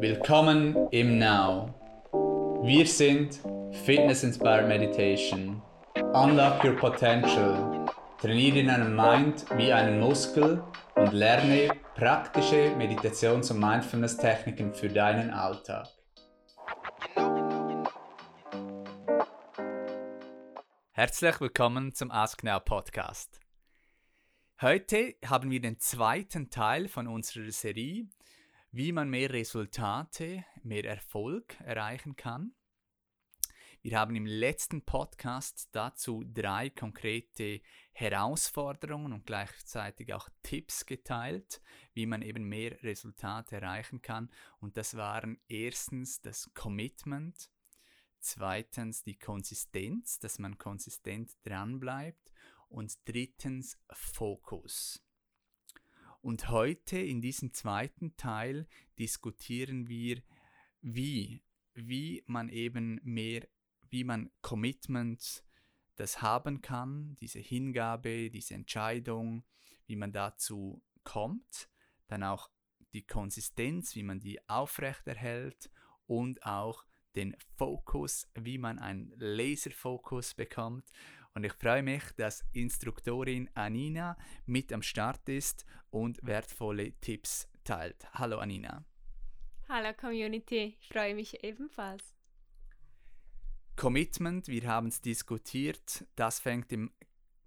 Willkommen im Now. Wir sind Fitness Inspired Meditation. Unlock your potential. Trainiere deinen Mind wie einen Muskel und lerne praktische Meditations- und Mindfulness-Techniken für deinen Alltag. Herzlich willkommen zum Ask Now Podcast. Heute haben wir den zweiten Teil von unserer Serie, wie man mehr Resultate, mehr Erfolg erreichen kann. Wir haben im letzten Podcast dazu drei konkrete Herausforderungen und gleichzeitig auch Tipps geteilt, wie man eben mehr Resultate erreichen kann. Und das waren erstens das Commitment, zweitens die Konsistenz, dass man konsistent dranbleibt und drittens Fokus. Und heute in diesem zweiten Teil diskutieren wir, wie, wie man eben mehr, wie man Commitment das haben kann, diese Hingabe, diese Entscheidung, wie man dazu kommt, dann auch die Konsistenz, wie man die aufrechterhält und auch den Fokus, wie man einen Laserfokus bekommt. Und ich freue mich, dass Instruktorin Anina mit am Start ist und wertvolle Tipps teilt. Hallo Anina. Hallo Community, ich freue mich ebenfalls. Commitment, wir haben es diskutiert, das fängt im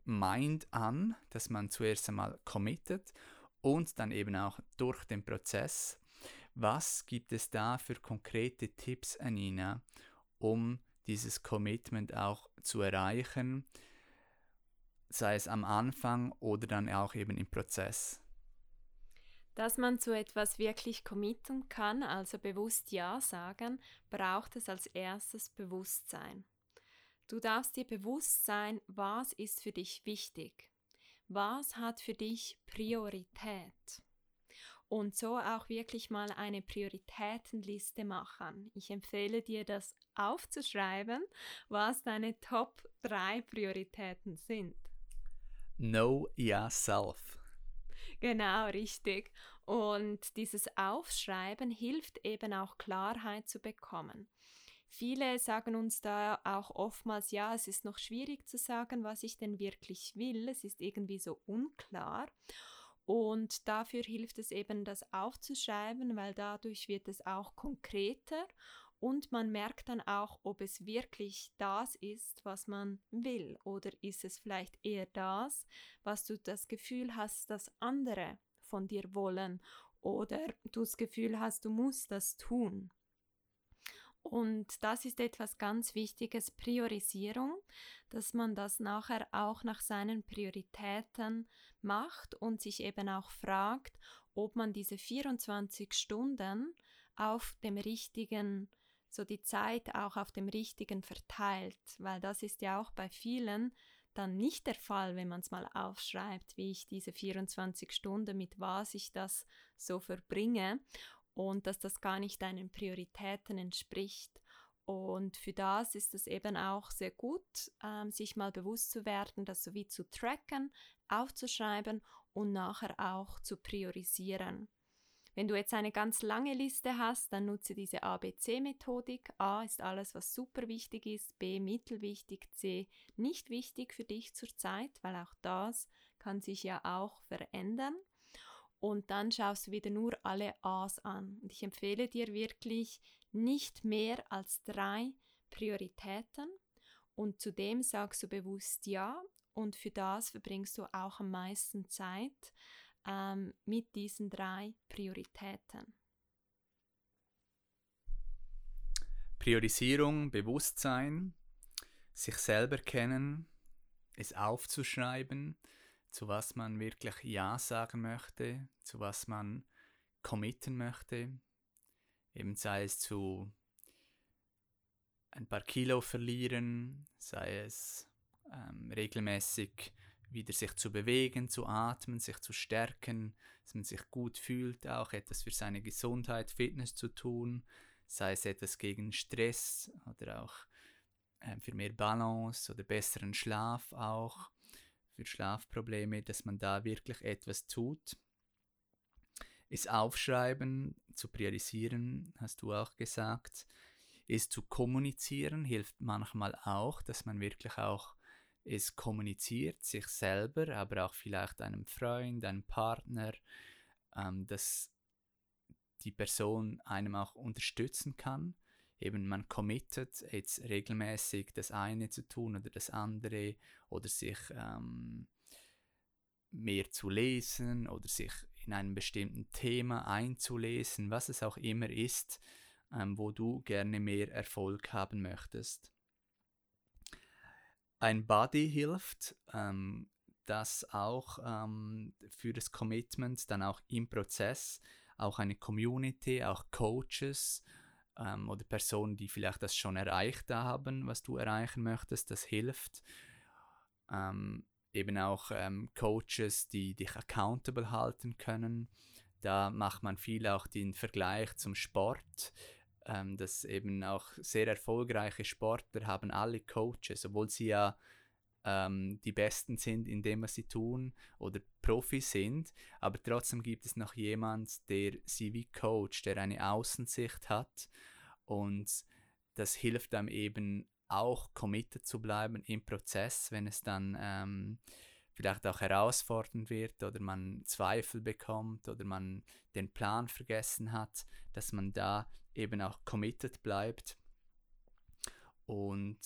Mind an, dass man zuerst einmal committet und dann eben auch durch den Prozess. Was gibt es da für konkrete Tipps, Anina, um dieses Commitment auch zu erreichen, sei es am Anfang oder dann auch eben im Prozess? Dass man zu etwas wirklich committen kann, also bewusst Ja sagen, braucht es als erstes Bewusstsein. Du darfst dir bewusst sein, was ist für dich wichtig. Was hat für dich Priorität? Und so auch wirklich mal eine Prioritätenliste machen. Ich empfehle dir, das aufzuschreiben, was deine Top 3 Prioritäten sind. Know yourself. Genau, richtig. Und dieses Aufschreiben hilft eben auch Klarheit zu bekommen. Viele sagen uns da auch oftmals, ja, es ist noch schwierig zu sagen, was ich denn wirklich will. Es ist irgendwie so unklar. Und dafür hilft es eben, das aufzuschreiben, weil dadurch wird es auch konkreter und man merkt dann auch, ob es wirklich das ist, was man will oder ist es vielleicht eher das, was du das Gefühl hast, dass andere von dir wollen oder du das Gefühl hast, du musst das tun. Und das ist etwas ganz Wichtiges, Priorisierung, dass man das nachher auch nach seinen Prioritäten macht und sich eben auch fragt, ob man diese 24 Stunden auf dem richtigen so die Zeit auch auf dem Richtigen verteilt, weil das ist ja auch bei vielen dann nicht der Fall, wenn man es mal aufschreibt, wie ich diese 24 Stunden, mit was ich das so verbringe und dass das gar nicht deinen Prioritäten entspricht. Und für das ist es eben auch sehr gut, ähm, sich mal bewusst zu werden, das sowie zu tracken, aufzuschreiben und nachher auch zu priorisieren. Wenn du jetzt eine ganz lange Liste hast, dann nutze diese ABC-Methodik. A ist alles, was super wichtig ist, B mittelwichtig, C nicht wichtig für dich zurzeit, weil auch das kann sich ja auch verändern. Und dann schaust du wieder nur alle A's an. Und ich empfehle dir wirklich nicht mehr als drei Prioritäten. Und zudem sagst du bewusst Ja. Und für das verbringst du auch am meisten Zeit ähm, mit diesen drei Prioritäten. Priorisierung, Bewusstsein, sich selber kennen, es aufzuschreiben, zu was man wirklich Ja sagen möchte, zu was man committen möchte, eben sei es zu ein paar Kilo verlieren, sei es ähm, regelmäßig wieder sich zu bewegen, zu atmen, sich zu stärken, dass man sich gut fühlt, auch etwas für seine Gesundheit, Fitness zu tun, sei es etwas gegen Stress oder auch äh, für mehr Balance oder besseren Schlaf auch, für Schlafprobleme, dass man da wirklich etwas tut. ist Aufschreiben, zu priorisieren, hast du auch gesagt, ist zu kommunizieren, hilft manchmal auch, dass man wirklich auch es kommuniziert, sich selber, aber auch vielleicht einem Freund, einem Partner, ähm, dass die Person einem auch unterstützen kann. Eben man committet jetzt regelmäßig das eine zu tun oder das andere oder sich ähm, mehr zu lesen oder sich in einem bestimmten Thema einzulesen, was es auch immer ist, ähm, wo du gerne mehr Erfolg haben möchtest. Ein Buddy hilft, ähm, das auch ähm, für das Commitment, dann auch im Prozess, auch eine Community, auch Coaches ähm, oder Personen, die vielleicht das schon erreicht haben, was du erreichen möchtest, das hilft. Ähm, eben auch ähm, Coaches, die dich accountable halten können. Da macht man viel auch den Vergleich zum Sport, ähm, dass eben auch sehr erfolgreiche Sportler haben alle Coaches, obwohl sie ja ähm, die Besten sind in dem, was sie tun oder Profi sind, aber trotzdem gibt es noch jemand, der sie wie Coach, der eine Außensicht hat. Und das hilft einem eben auch committed zu bleiben im Prozess, wenn es dann ähm, vielleicht auch herausfordernd wird oder man Zweifel bekommt oder man den Plan vergessen hat, dass man da eben auch committed bleibt. Und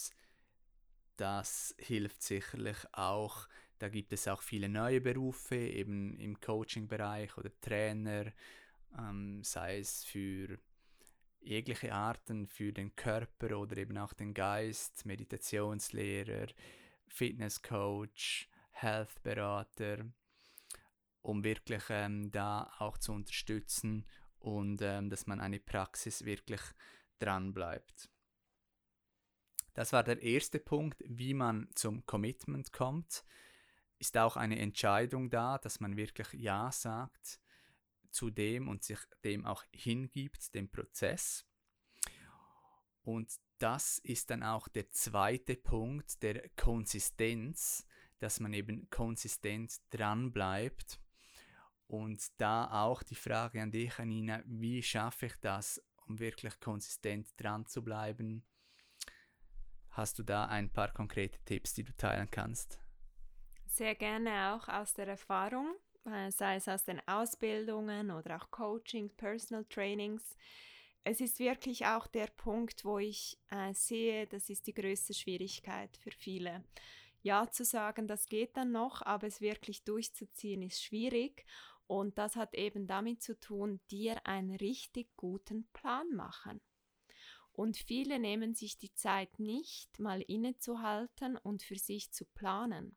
das hilft sicherlich auch. Da gibt es auch viele neue Berufe, eben im Coaching-Bereich oder Trainer, ähm, sei es für jegliche Arten für den Körper oder eben auch den Geist, Meditationslehrer, Fitnesscoach, Health-Berater, um wirklich ähm, da auch zu unterstützen und ähm, dass man eine Praxis wirklich dran bleibt. Das war der erste Punkt, wie man zum Commitment kommt. Ist auch eine Entscheidung da, dass man wirklich Ja sagt zu dem und sich dem auch hingibt, dem Prozess. Und das ist dann auch der zweite Punkt der Konsistenz, dass man eben konsistent dran bleibt. Und da auch die Frage an dich, Anina, wie schaffe ich das, um wirklich konsistent dran zu bleiben? Hast du da ein paar konkrete Tipps, die du teilen kannst? Sehr gerne auch aus der Erfahrung. Äh, sei es aus den Ausbildungen oder auch Coaching, Personal Trainings. Es ist wirklich auch der Punkt, wo ich äh, sehe, das ist die größte Schwierigkeit für viele. Ja zu sagen, das geht dann noch, aber es wirklich durchzuziehen ist schwierig. Und das hat eben damit zu tun, dir einen richtig guten Plan machen. Und viele nehmen sich die Zeit nicht, mal innezuhalten und für sich zu planen.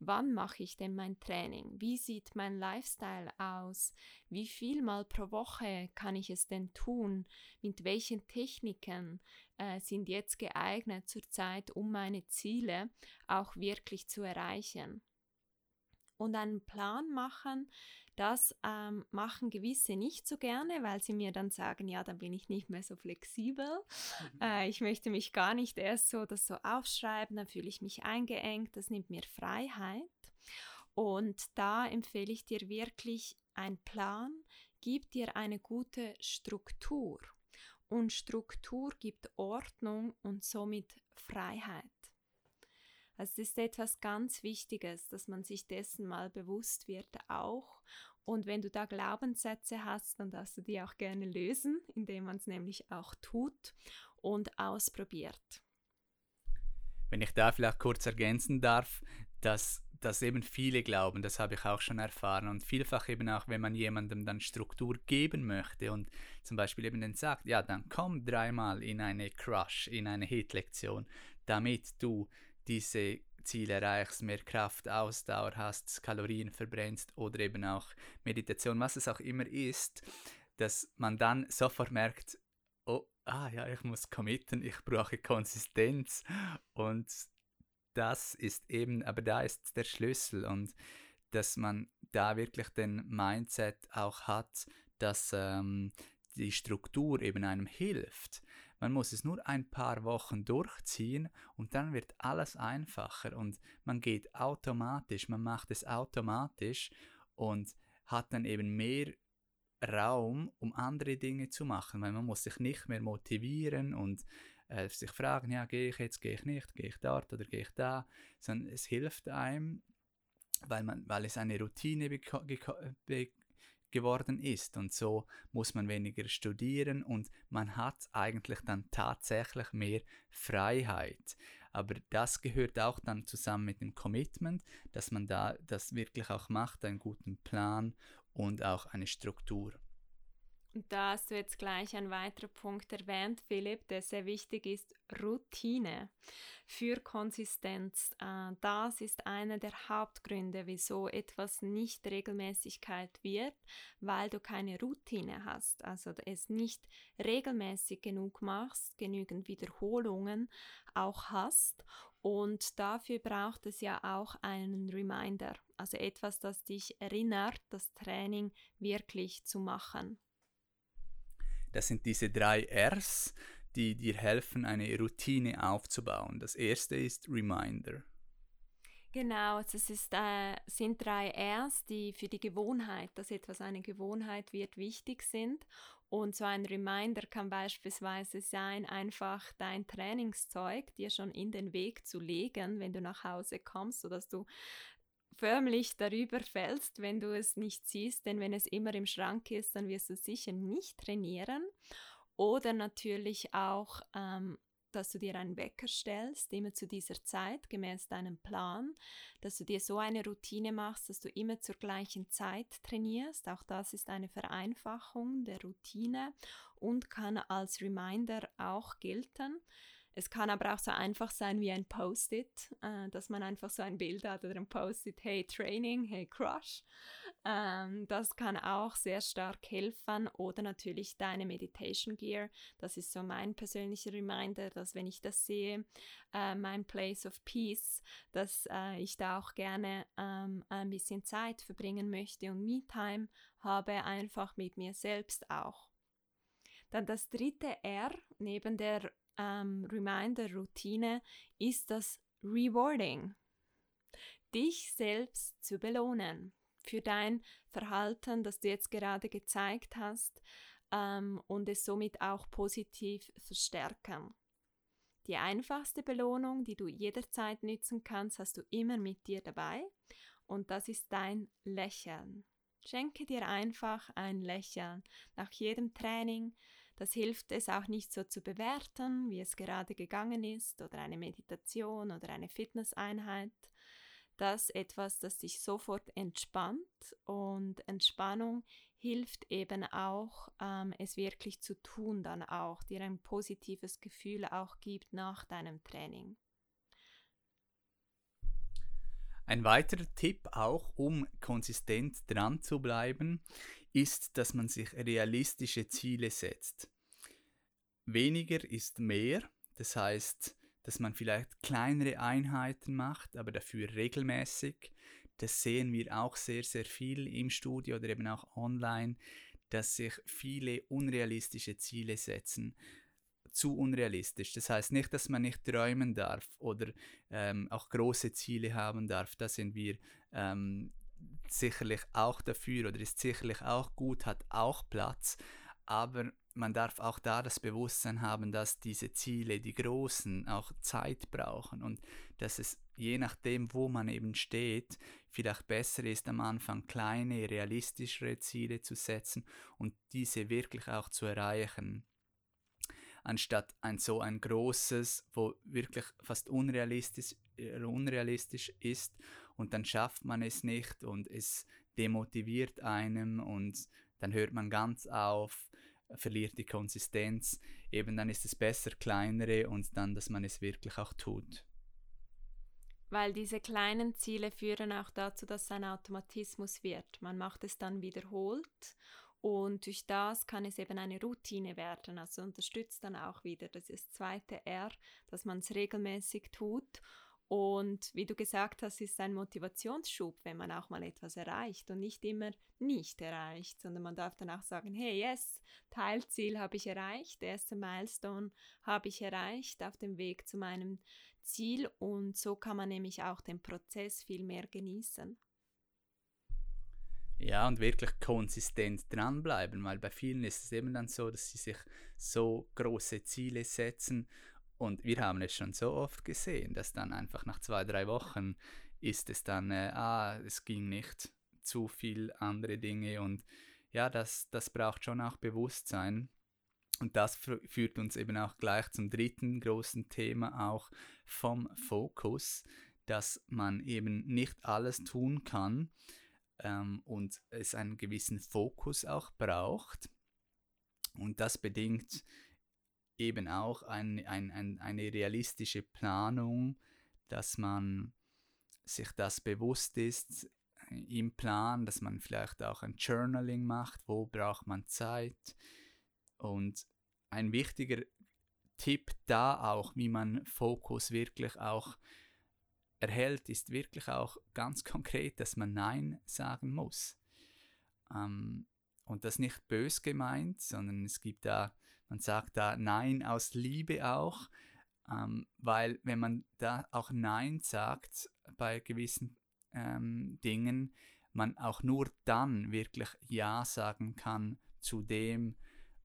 Wann mache ich denn mein Training? Wie sieht mein Lifestyle aus? Wie viel mal pro Woche kann ich es denn tun? Mit welchen Techniken äh, sind jetzt geeignet zurzeit, um meine Ziele auch wirklich zu erreichen? Und einen Plan machen, das ähm, machen gewisse nicht so gerne, weil sie mir dann sagen, ja, dann bin ich nicht mehr so flexibel. Mhm. Äh, ich möchte mich gar nicht erst so das so aufschreiben, dann fühle ich mich eingeengt, das nimmt mir Freiheit. Und da empfehle ich dir wirklich ein Plan, gibt dir eine gute Struktur. Und Struktur gibt Ordnung und somit Freiheit. Also es ist etwas ganz Wichtiges, dass man sich dessen mal bewusst wird auch. Und wenn du da Glaubenssätze hast, dann darfst du die auch gerne lösen, indem man es nämlich auch tut und ausprobiert. Wenn ich da vielleicht kurz ergänzen darf, dass dass eben viele glauben, das habe ich auch schon erfahren und vielfach eben auch, wenn man jemandem dann Struktur geben möchte und zum Beispiel eben dann sagt, ja, dann komm dreimal in eine Crush, in eine Hit-Lektion, damit du diese Ziele erreichst, mehr Kraft, Ausdauer hast, Kalorien verbrennst oder eben auch Meditation, was es auch immer ist, dass man dann sofort merkt, oh, ah ja, ich muss committen, ich brauche Konsistenz und das ist eben, aber da ist der Schlüssel und dass man da wirklich den Mindset auch hat, dass ähm, die Struktur eben einem hilft. Man muss es nur ein paar Wochen durchziehen und dann wird alles einfacher und man geht automatisch, man macht es automatisch und hat dann eben mehr Raum, um andere Dinge zu machen, weil man muss sich nicht mehr motivieren und äh, sich fragen, ja, gehe ich jetzt, gehe ich nicht, gehe ich dort oder gehe ich da, sondern es hilft einem, weil, man, weil es eine Routine geworden ist und so muss man weniger studieren und man hat eigentlich dann tatsächlich mehr Freiheit. Aber das gehört auch dann zusammen mit dem Commitment, dass man da das wirklich auch macht, einen guten Plan und auch eine Struktur. Und da hast du jetzt gleich einen weiteren Punkt erwähnt, Philipp, der sehr wichtig ist, Routine für Konsistenz. Äh, das ist einer der Hauptgründe, wieso etwas nicht Regelmäßigkeit wird, weil du keine Routine hast, also es nicht regelmäßig genug machst, genügend Wiederholungen auch hast und dafür braucht es ja auch einen Reminder, also etwas, das dich erinnert, das Training wirklich zu machen. Das sind diese drei Rs, die dir helfen, eine Routine aufzubauen. Das erste ist Reminder. Genau, das ist, äh, sind drei Rs, die für die Gewohnheit, dass etwas eine Gewohnheit wird, wichtig sind. Und so ein Reminder kann beispielsweise sein, einfach dein Trainingszeug dir schon in den Weg zu legen, wenn du nach Hause kommst, sodass du förmlich darüber fällst, wenn du es nicht siehst, denn wenn es immer im Schrank ist, dann wirst du sicher nicht trainieren. Oder natürlich auch, ähm, dass du dir einen Wecker stellst, immer zu dieser Zeit, gemäß deinem Plan, dass du dir so eine Routine machst, dass du immer zur gleichen Zeit trainierst. Auch das ist eine Vereinfachung der Routine und kann als Reminder auch gelten. Es kann aber auch so einfach sein wie ein Post-it, äh, dass man einfach so ein Bild hat oder ein Post-it, hey Training, hey Crush. Ähm, das kann auch sehr stark helfen oder natürlich deine Meditation Gear. Das ist so mein persönlicher Reminder, dass wenn ich das sehe, äh, mein Place of Peace, dass äh, ich da auch gerne ähm, ein bisschen Zeit verbringen möchte und Me-Time habe, einfach mit mir selbst auch. Dann das dritte R neben der ähm, Reminder-Routine ist das Rewarding. Dich selbst zu belohnen für dein Verhalten, das du jetzt gerade gezeigt hast ähm, und es somit auch positiv verstärken. Die einfachste Belohnung, die du jederzeit nützen kannst, hast du immer mit dir dabei und das ist dein Lächeln. Schenke dir einfach ein Lächeln nach jedem Training, das hilft es auch nicht so zu bewerten, wie es gerade gegangen ist oder eine Meditation oder eine Fitnesseinheit. Das etwas, das dich sofort entspannt und Entspannung hilft eben auch, ähm, es wirklich zu tun, dann auch, dir ein positives Gefühl auch gibt nach deinem Training. Ein weiterer Tipp auch, um konsistent dran zu bleiben, ist, dass man sich realistische Ziele setzt. Weniger ist mehr, das heißt, dass man vielleicht kleinere Einheiten macht, aber dafür regelmäßig. Das sehen wir auch sehr, sehr viel im Studio oder eben auch online, dass sich viele unrealistische Ziele setzen zu unrealistisch. Das heißt nicht, dass man nicht träumen darf oder ähm, auch große Ziele haben darf. Da sind wir ähm, sicherlich auch dafür oder ist sicherlich auch gut, hat auch Platz. Aber man darf auch da das Bewusstsein haben, dass diese Ziele, die großen, auch Zeit brauchen und dass es je nachdem, wo man eben steht, vielleicht besser ist, am Anfang kleine, realistischere Ziele zu setzen und diese wirklich auch zu erreichen anstatt ein so ein großes, wo wirklich fast unrealistisch, äh, unrealistisch ist und dann schafft man es nicht und es demotiviert einem und dann hört man ganz auf, verliert die Konsistenz. Eben dann ist es besser kleinere und dann, dass man es wirklich auch tut. Weil diese kleinen Ziele führen auch dazu, dass es ein Automatismus wird. Man macht es dann wiederholt und durch das kann es eben eine Routine werden. Also unterstützt dann auch wieder das zweite R, dass man es regelmäßig tut und wie du gesagt hast, ist ein Motivationsschub, wenn man auch mal etwas erreicht und nicht immer nicht erreicht, sondern man darf dann auch sagen, hey, yes, Teilziel habe ich erreicht, erste Milestone habe ich erreicht auf dem Weg zu meinem Ziel und so kann man nämlich auch den Prozess viel mehr genießen. Ja, und wirklich konsistent dranbleiben, weil bei vielen ist es eben dann so, dass sie sich so große Ziele setzen und wir haben es schon so oft gesehen, dass dann einfach nach zwei, drei Wochen ist es dann, äh, ah, es ging nicht, zu viel andere Dinge und ja, das, das braucht schon auch Bewusstsein. Und das führt uns eben auch gleich zum dritten großen Thema auch vom Fokus, dass man eben nicht alles tun kann ähm, und es einen gewissen Fokus auch braucht. Und das bedingt eben auch ein, ein, ein, eine realistische Planung, dass man sich das bewusst ist im Plan, dass man vielleicht auch ein Journaling macht, wo braucht man Zeit. Und ein wichtiger Tipp da auch, wie man Fokus wirklich auch erhält, ist wirklich auch ganz konkret, dass man Nein sagen muss. Ähm, und das nicht bös gemeint, sondern es gibt da, man sagt da Nein aus Liebe auch, ähm, weil wenn man da auch Nein sagt bei gewissen ähm, Dingen, man auch nur dann wirklich Ja sagen kann zu dem,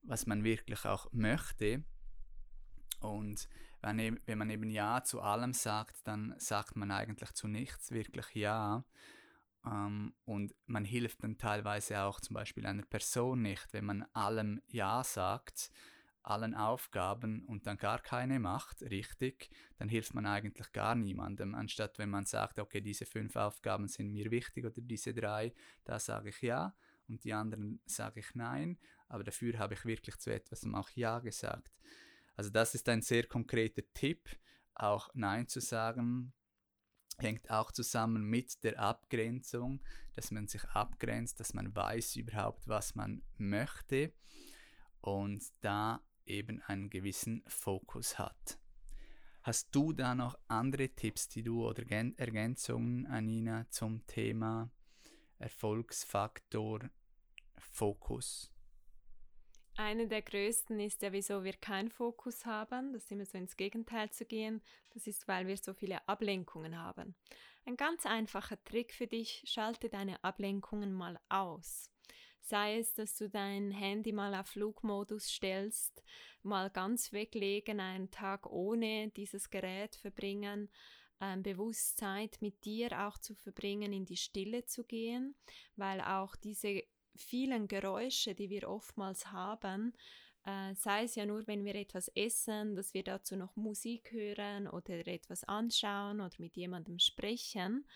was man wirklich auch möchte. Und wenn, wenn man eben Ja zu allem sagt, dann sagt man eigentlich zu nichts wirklich Ja. Ähm, und man hilft dann teilweise auch zum Beispiel einer Person nicht, wenn man allem Ja sagt, allen Aufgaben und dann gar keine macht, richtig, dann hilft man eigentlich gar niemandem. Anstatt wenn man sagt, okay, diese fünf Aufgaben sind mir wichtig oder diese drei, da sage ich ja und die anderen sage ich nein, aber dafür habe ich wirklich zu etwas auch ja gesagt. Also das ist ein sehr konkreter Tipp, auch Nein zu sagen, hängt auch zusammen mit der Abgrenzung, dass man sich abgrenzt, dass man weiß überhaupt, was man möchte und da eben einen gewissen Fokus hat. Hast du da noch andere Tipps, die du oder Ergänzungen, Anina, zum Thema Erfolgsfaktor Fokus? Eine der größten ist ja, wieso wir keinen Fokus haben. Das ist immer so ins Gegenteil zu gehen. Das ist, weil wir so viele Ablenkungen haben. Ein ganz einfacher Trick für dich, schalte deine Ablenkungen mal aus. Sei es, dass du dein Handy mal auf Flugmodus stellst, mal ganz weglegen, einen Tag ohne dieses Gerät verbringen, ähm, bewusst Zeit mit dir auch zu verbringen, in die Stille zu gehen, weil auch diese vielen Geräusche, die wir oftmals haben, äh, sei es ja nur, wenn wir etwas essen, dass wir dazu noch Musik hören oder etwas anschauen oder mit jemandem sprechen,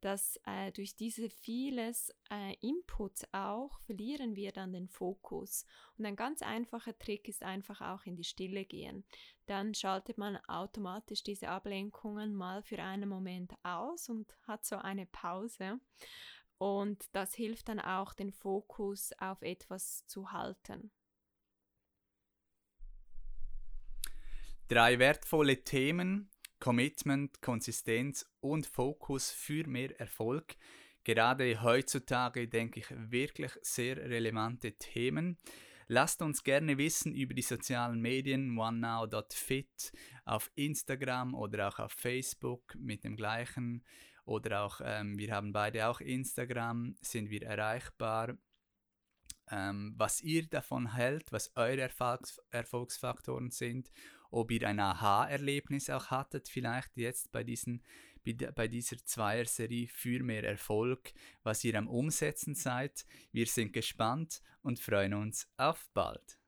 dass äh, durch diese vieles äh, Inputs auch verlieren wir dann den Fokus. Und ein ganz einfacher Trick ist einfach auch in die Stille gehen. Dann schaltet man automatisch diese Ablenkungen mal für einen Moment aus und hat so eine Pause. Und das hilft dann auch, den Fokus auf etwas zu halten. Drei wertvolle Themen, Commitment, Konsistenz und Fokus für mehr Erfolg. Gerade heutzutage denke ich wirklich sehr relevante Themen. Lasst uns gerne wissen über die sozialen Medien onenow.fit auf Instagram oder auch auf Facebook mit dem gleichen oder auch, ähm, wir haben beide auch Instagram, sind wir erreichbar. Ähm, was ihr davon hält, was eure Erfolgs Erfolgsfaktoren sind, ob ihr ein Aha-Erlebnis auch hattet, vielleicht jetzt bei, diesen, bei dieser Zweier-Serie für mehr Erfolg, was ihr am Umsetzen seid. Wir sind gespannt und freuen uns auf bald.